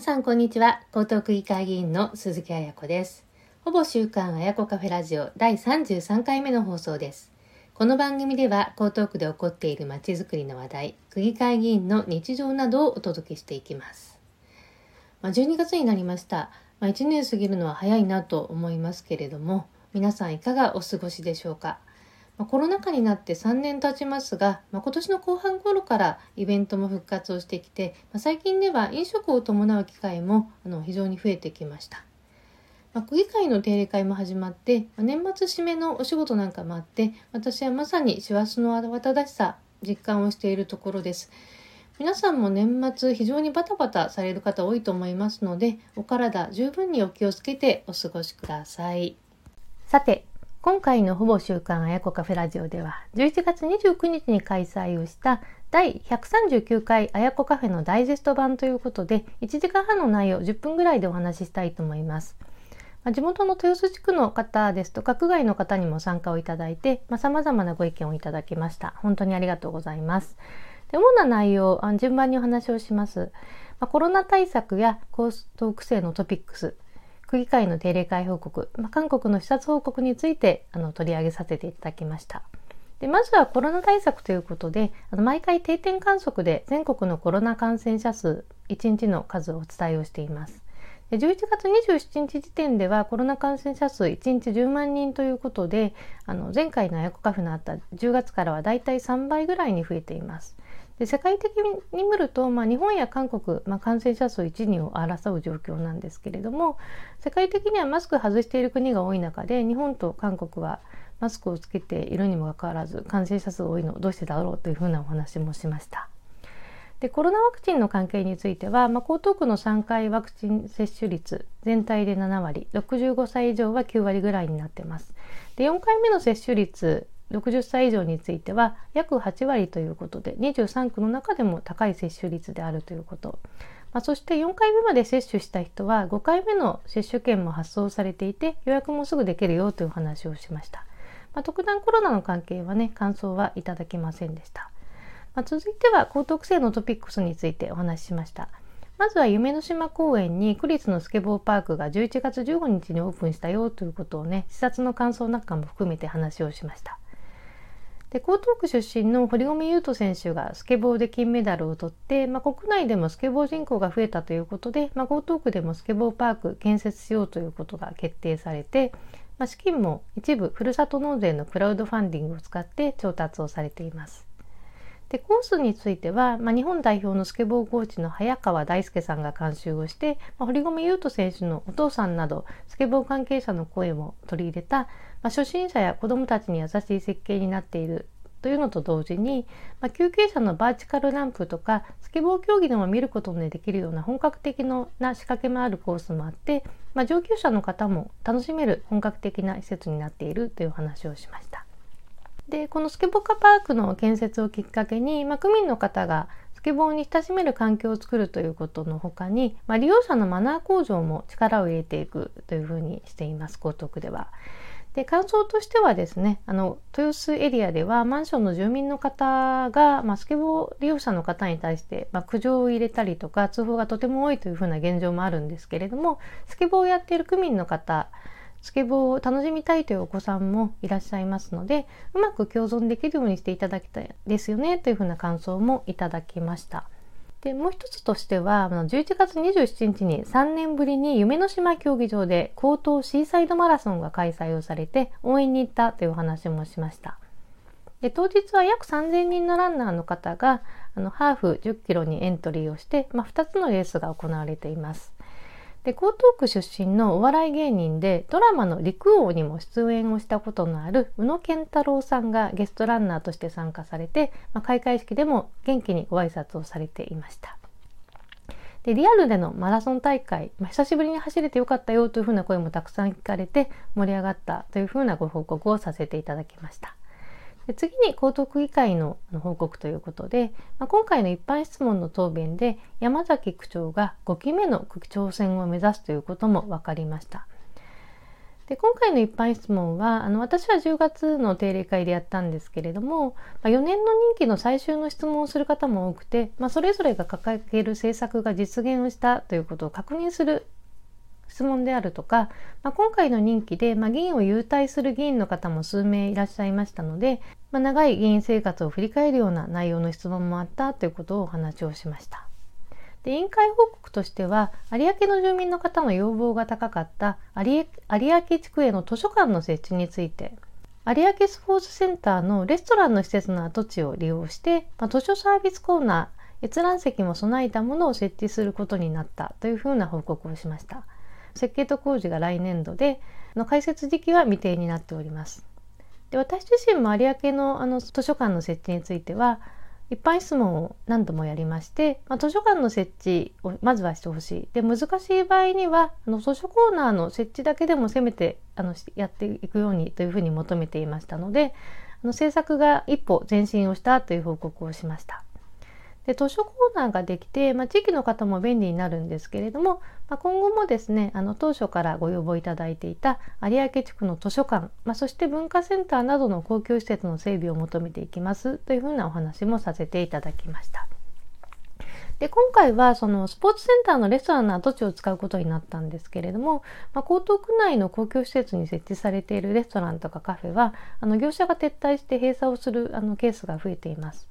皆さんこんにちは。江東区議会議員の鈴木彩子です。ほぼ週刊彩子カフェラジオ第33回目の放送です。この番組では江東区で起こっているまちづくりの話題、区議会議員の日常などをお届けしていきます。まあ、12月になりました。まあ、1年過ぎるのは早いなと思いますけれども、皆さんいかがお過ごしでしょうか？まあ、コロナ禍になって3年経ちますが、まあ、今年の後半頃からイベントも復活をしてきて、まあ、最近では飲食を伴う機会もあの非常に増えてきました。まあ、区議会の定例会も始まって、まあ、年末締めのお仕事なんかもあって私はまさに師走の慌ただしさ実感をしているところです皆さんも年末非常にバタバタされる方多いと思いますのでお体十分にお気をつけてお過ごしくださいさて今回のほぼ週刊あやこカフェラジオでは11月29日に開催をした第139回あやこカフェのダイジェスト版ということで1時間半の内容10分ぐらいでお話ししたいと思います。地元の豊洲地区の方ですとか区外の方にも参加をいただいて、まあ、様々なご意見をいただきました。本当にありがとうございます。で主な内容、順番にお話をします。まあ、コロナ対策や高等規制のトピックス、区議会の定例会報告、まあ、韓国の視察報告についてあの取り上げさせていただきました。でまずはコロナ対策ということで、あの毎回定点観測で全国のコロナ感染者数1日の数をお伝えをしています。で11月27日時点ではコロナ感染者数1日10万人ということで、あの前回のあやこカフェのあった10月からはだいたい3倍ぐらいに増えています。で世界的に見ると、まあ、日本や韓国、まあ、感染者数1、2を争う状況なんですけれども世界的にはマスク外している国が多い中で日本と韓国はマスクをつけているにもかかわらず感染者数多いのどうしてだろうというふうなお話もしました。でコロナワクチンの関係については、まあ、江東区の3回ワクチン接種率全体で7割65歳以上は9割ぐらいになってます。で4回目の接種率60歳以上については約8割ということで23区の中でも高い接種率であるということ、まあ、そして4回目まで接種した人は5回目の接種券も発送されていて予約もすぐできるよという話をしました、まあ、特段コロナの関係はね感想はいただきませんでした、まあ、続いては高等規制のトピックスについてお話ししました。まずは夢の島公園に区立のスケボーパークが11月15日にオープンしたよということをね視察の感想なんかも含めて話をしました。で江東区出身の堀米雄斗選手がスケボーで金メダルを取って、まあ、国内でもスケボー人口が増えたということで、まあ、江東区でもスケボーパーク建設しようということが決定されて、まあ、資金も一部ふるさと納税のクラウドファンディングを使って調達をされています。でコースについては、まあ、日本代表のスケボーコーチの早川大輔さんが監修をして、まあ、堀米雄斗選手のお父さんなどスケボー関係者の声も取り入れた、まあ、初心者や子どもたちに優しい設計になっているというのと同時に、まあ、休憩者のバーチカルランプとかスケボー競技でも見ることのできるような本格的な仕掛けもあるコースもあって、まあ、上級者の方も楽しめる本格的な施設になっているという話をしました。でこのスケボーカパークの建設をきっかけに、まあ、区民の方がスケボーに親しめる環境を作るということのほかに、まあ、利用者のマナー向上も力を入れていくというふうにしています江東区では。で感想としてはですねあの豊洲エリアではマンションの住民の方が、まあ、スケボー利用者の方に対して、まあ、苦情を入れたりとか通報がとても多いというふうな現状もあるんですけれどもスケボーをやっている区民の方スケボーを楽しみたいというお子さんもいらっしゃいますのでうまく共存できるようにしていただきたいですよねというふうな感想もいただきました。でもう一つとしては11月27日に3年ぶりに夢の島競技場で高等シーサイドマラソンが開催をされて応援に行ったというお話もしました。で当日は約3000人のランナーの方があのハーフ10キロにエントリーをして、まあ、2つのレースが行われています。で江東区出身のお笑い芸人でドラマの陸王にも出演をしたことのある宇野健太郎さんがゲストランナーとして参加されて、まあ、開会式でも元気にご挨拶をされていました。でリアルでのマラソン大会、まあ、久しぶりに走れてよかったよというふうな声もたくさん聞かれて盛り上がったというふうなご報告をさせていただきました。で次に江東区議会の報告ということで、まあ、今回の一般質問の答弁で山崎区長が5期目の区長選を目指すということも分かりました。で今回の一般質問はあの私は10月の定例会でやったんですけれども、まあ、4年の任期の最終の質問をする方も多くて、まあ、それぞれが掲げる政策が実現をしたということを確認する質問であるとか、まあ、今回の任期で、まあ、議員を優待する議員の方も数名いらっしゃいましたので、まあ、長い議員生活を振り返るような内容の質問もあったということをお話をしました。で委員会報告としては有明の住民の方の要望が高かった有明地区への図書館の設置について有明スポーツセンターのレストランの施設の跡地を利用して、まあ、図書サービスコーナー閲覧席も備えたものを設置することになったというふうな報告をしました設計と工事が来年度での開設時期は未定になっておりますで私自身も有明のあの図書館の設置については一般質問を何度もやりまして、まあ、図書館の設置をまずはしてほしい。で、難しい場合には、あの図書コーナーの設置だけでもせめてあのやっていくようにというふうに求めていましたので、あの制作が一歩前進をしたという報告をしました。で図書コーナーができて、まあ、地域の方も便利になるんですけれども、まあ、今後もですねあの当初からご要望いただいていた有明地区の図書館、まあ、そして文化センターなどの公共施設の整備を求めていきますというふうなお話もさせていただきました。で今回はそのスポーツセンターのレストランの跡地を使うことになったんですけれども、まあ、江東区内の公共施設に設置されているレストランとかカフェはあの業者が撤退して閉鎖をするあのケースが増えています。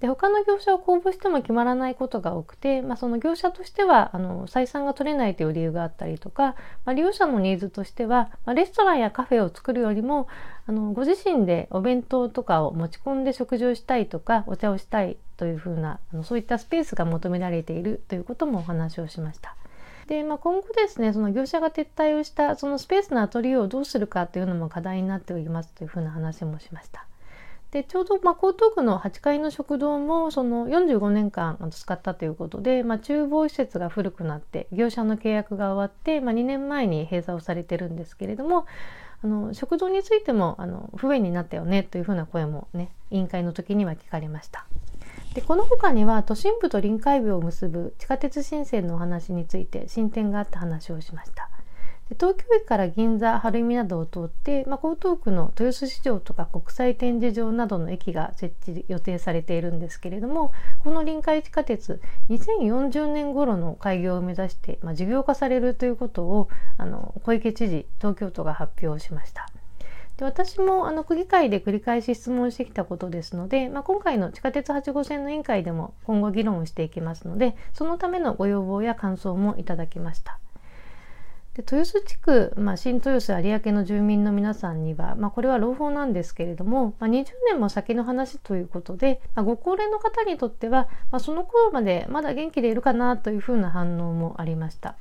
で他の業者を公募しても決まらないことが多くて、まあ、その業者としてはあの採算が取れないという理由があったりとか、まあ、利用者のニーズとしては、まあ、レストランやカフェを作るよりもあのご自身でお弁当とかを持ち込んで食事をしたいとかお茶をしたいというふうなあのそういったスペースが求められているということもお話をしました。で、まあ、今後ですねその業者が撤退をしたそのスペースのアトリエをどうするかというのも課題になっておりますというふうな話もしました。でちょうど、まあ、江東区の8階の食堂もその45年間使ったということで、まあ、厨房施設が古くなって業者の契約が終わって、まあ、2年前に閉鎖をされてるんですけれどもあの食堂についてもあの不便になったよねというふうな声もね委員会の時には聞かれました。でこの他には都心部と臨海部を結ぶ地下鉄新線のお話について進展があった話をしました。で東京駅から銀座晴海などを通って、まあ、江東区の豊洲市場とか国際展示場などの駅が設置予定されているんですけれどもこの臨海地下鉄2040年頃の開業を目指して、まあ、事業化されるということをあの小池知事東京都が発表しました。で私もあの区議会で繰り返し質問してきたことですので、まあ、今回の地下鉄8号線の委員会でも今後議論をしていきますのでそのためのご要望や感想もいただきました。で豊洲地区、まあ、新豊洲有明の住民の皆さんには、まあ、これは朗報なんですけれども、まあ、20年も先の話ということで、まあ、ご高齢の方にとっては、まあ、その頃までまだ元気でいるかなというふうな反応もありました。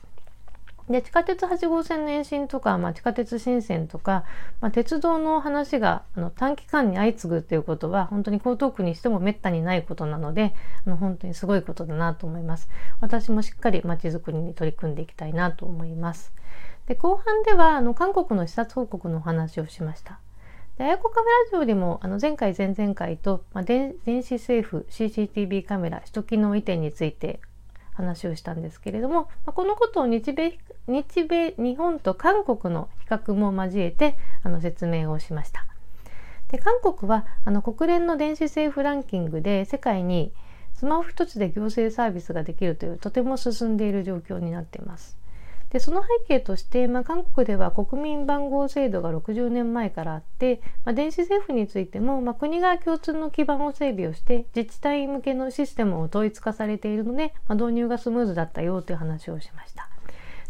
で地下鉄8号線の延伸とか、まあ、地下鉄新線とか、まあ、鉄道の話があの短期間に相次ぐということは本当に江東区にしてもめったにないことなのであの本当にすごいことだなと思います。私もしっかりまちづくりに取り組んでいきたいなと思います。で後半ではあの韓国の視察報告のお話をしました。で、あやこカメラジオでも、あの、前回、前々回と、まあ、電子政府 CCTV カメラ、首都機能移転について話をしたんですけれども、ま、このことを日米、日米、日本と韓国の比較も交えて、あの、説明をしました。で、韓国は、あの、国連の電子政府ランキングで世界にスマホ一つで行政サービスができるという、とても進んでいる状況になっています。でその背景として、まあ、韓国では国民番号制度が60年前からあって、まあ、電子政府についても、まあ、国が共通の基盤を整備をして自治体向けのシステムを統一化されているので、ま、導入がスムーズだったよという話をしました。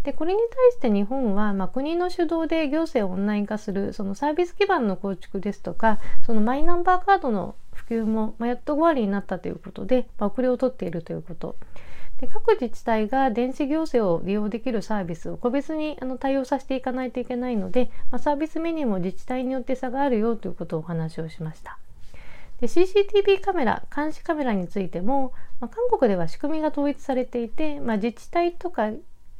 でこれに対して日本は、まあ、国の主導で行政をオンライン化するそのサービス基盤の構築ですとかそのマイナンバーカードの普及も、まあ、やっと終わりになったということで、まあ、遅れをとっているということで各自治体が電子行政を利用できるサービスを個別にあの対応させていかないといけないので、まあ、サービスメニューも自治体によって差があるよということをお話をしました。で CCTV カメラ監視カメラについても、まあ、韓国では仕組みが統一されていて、まあ、自治体とか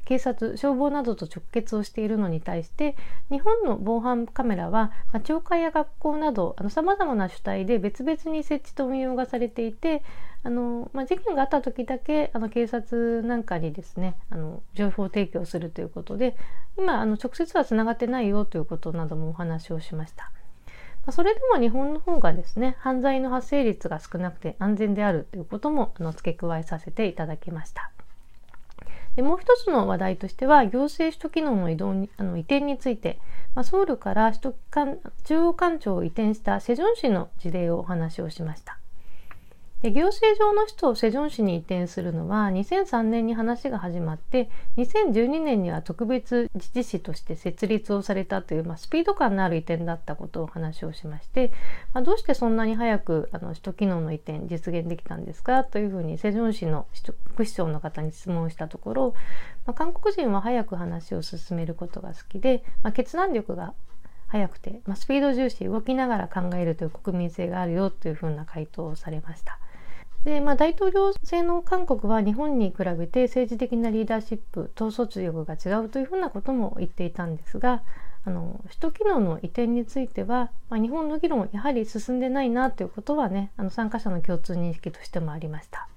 警察消防などと直結をしているのに対して日本の防犯カメラは、まあ、教会や学校などさまざまな主体で別々に設置と運用がされていてあの、まあ、事件があった時だけあの警察なんかにですねあの情報提供するということで今あの直接はつながってないよということなどもお話をしました。それでも日本の方がですね犯罪の発生率が少なくて安全であるということもあの付け加えさせていただきました。でもう一つの話題としては行政首都機能の移動にあの移転について、まあ、ソウルから首都間中央官庁を移転したセジョン市の事例をお話をしました。で行政上の首都をセジョン市に移転するのは2003年に話が始まって2012年には特別自治市として設立をされたという、まあ、スピード感のある移転だったことを話をしまして、まあ、どうしてそんなに早くあの首都機能の移転実現できたんですかというふうにセジョン市の副市長の方に質問したところ、まあ、韓国人は早く話を進めることが好きで、まあ、決断力が速くて、まあ、スピード重視動きながら考えるという国民性があるよというふうな回答をされました。で、まあ、大統領制の韓国は日本に比べて政治的なリーダーシップ統率力が違うというふうなことも言っていたんですがあの首都機能の移転については、まあ、日本の議論やはり進んでないなということはねあの参加者の共通認識としてもありました。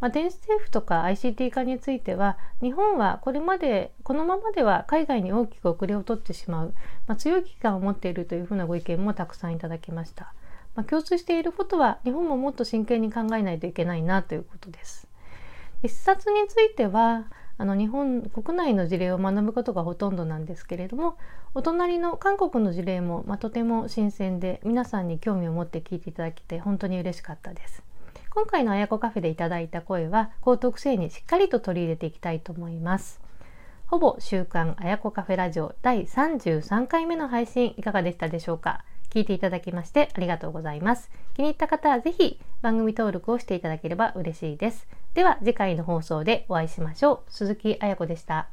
まあ、電子政府とか ICT 化については日本はこれまでこのままでは海外に大きく遅れを取ってしまう、まあ、強い危機感を持っているというふうなご意見もたくさんいただきました。まあ、共通していることは日本ももっと真剣に考えないといけないなということです。で視察についてはあの日本国内の事例を学ぶことがほとんどなんですけれどもお隣の韓国の事例も、まあ、とても新鮮で皆さんに興味を持って聞いていただけて本当に嬉しかったです。今回のあやこカフェでいただいた声は高徳性にしっかりと取り入れていきたいと思います。ほぼ週刊あやこカフェラジオ第33回目の配信いかがでしたでしょうか？聞いていただきましてありがとうございます。気に入った方はぜひ番組登録をしていただければ嬉しいです。では次回の放送でお会いしましょう。鈴木彩子でした。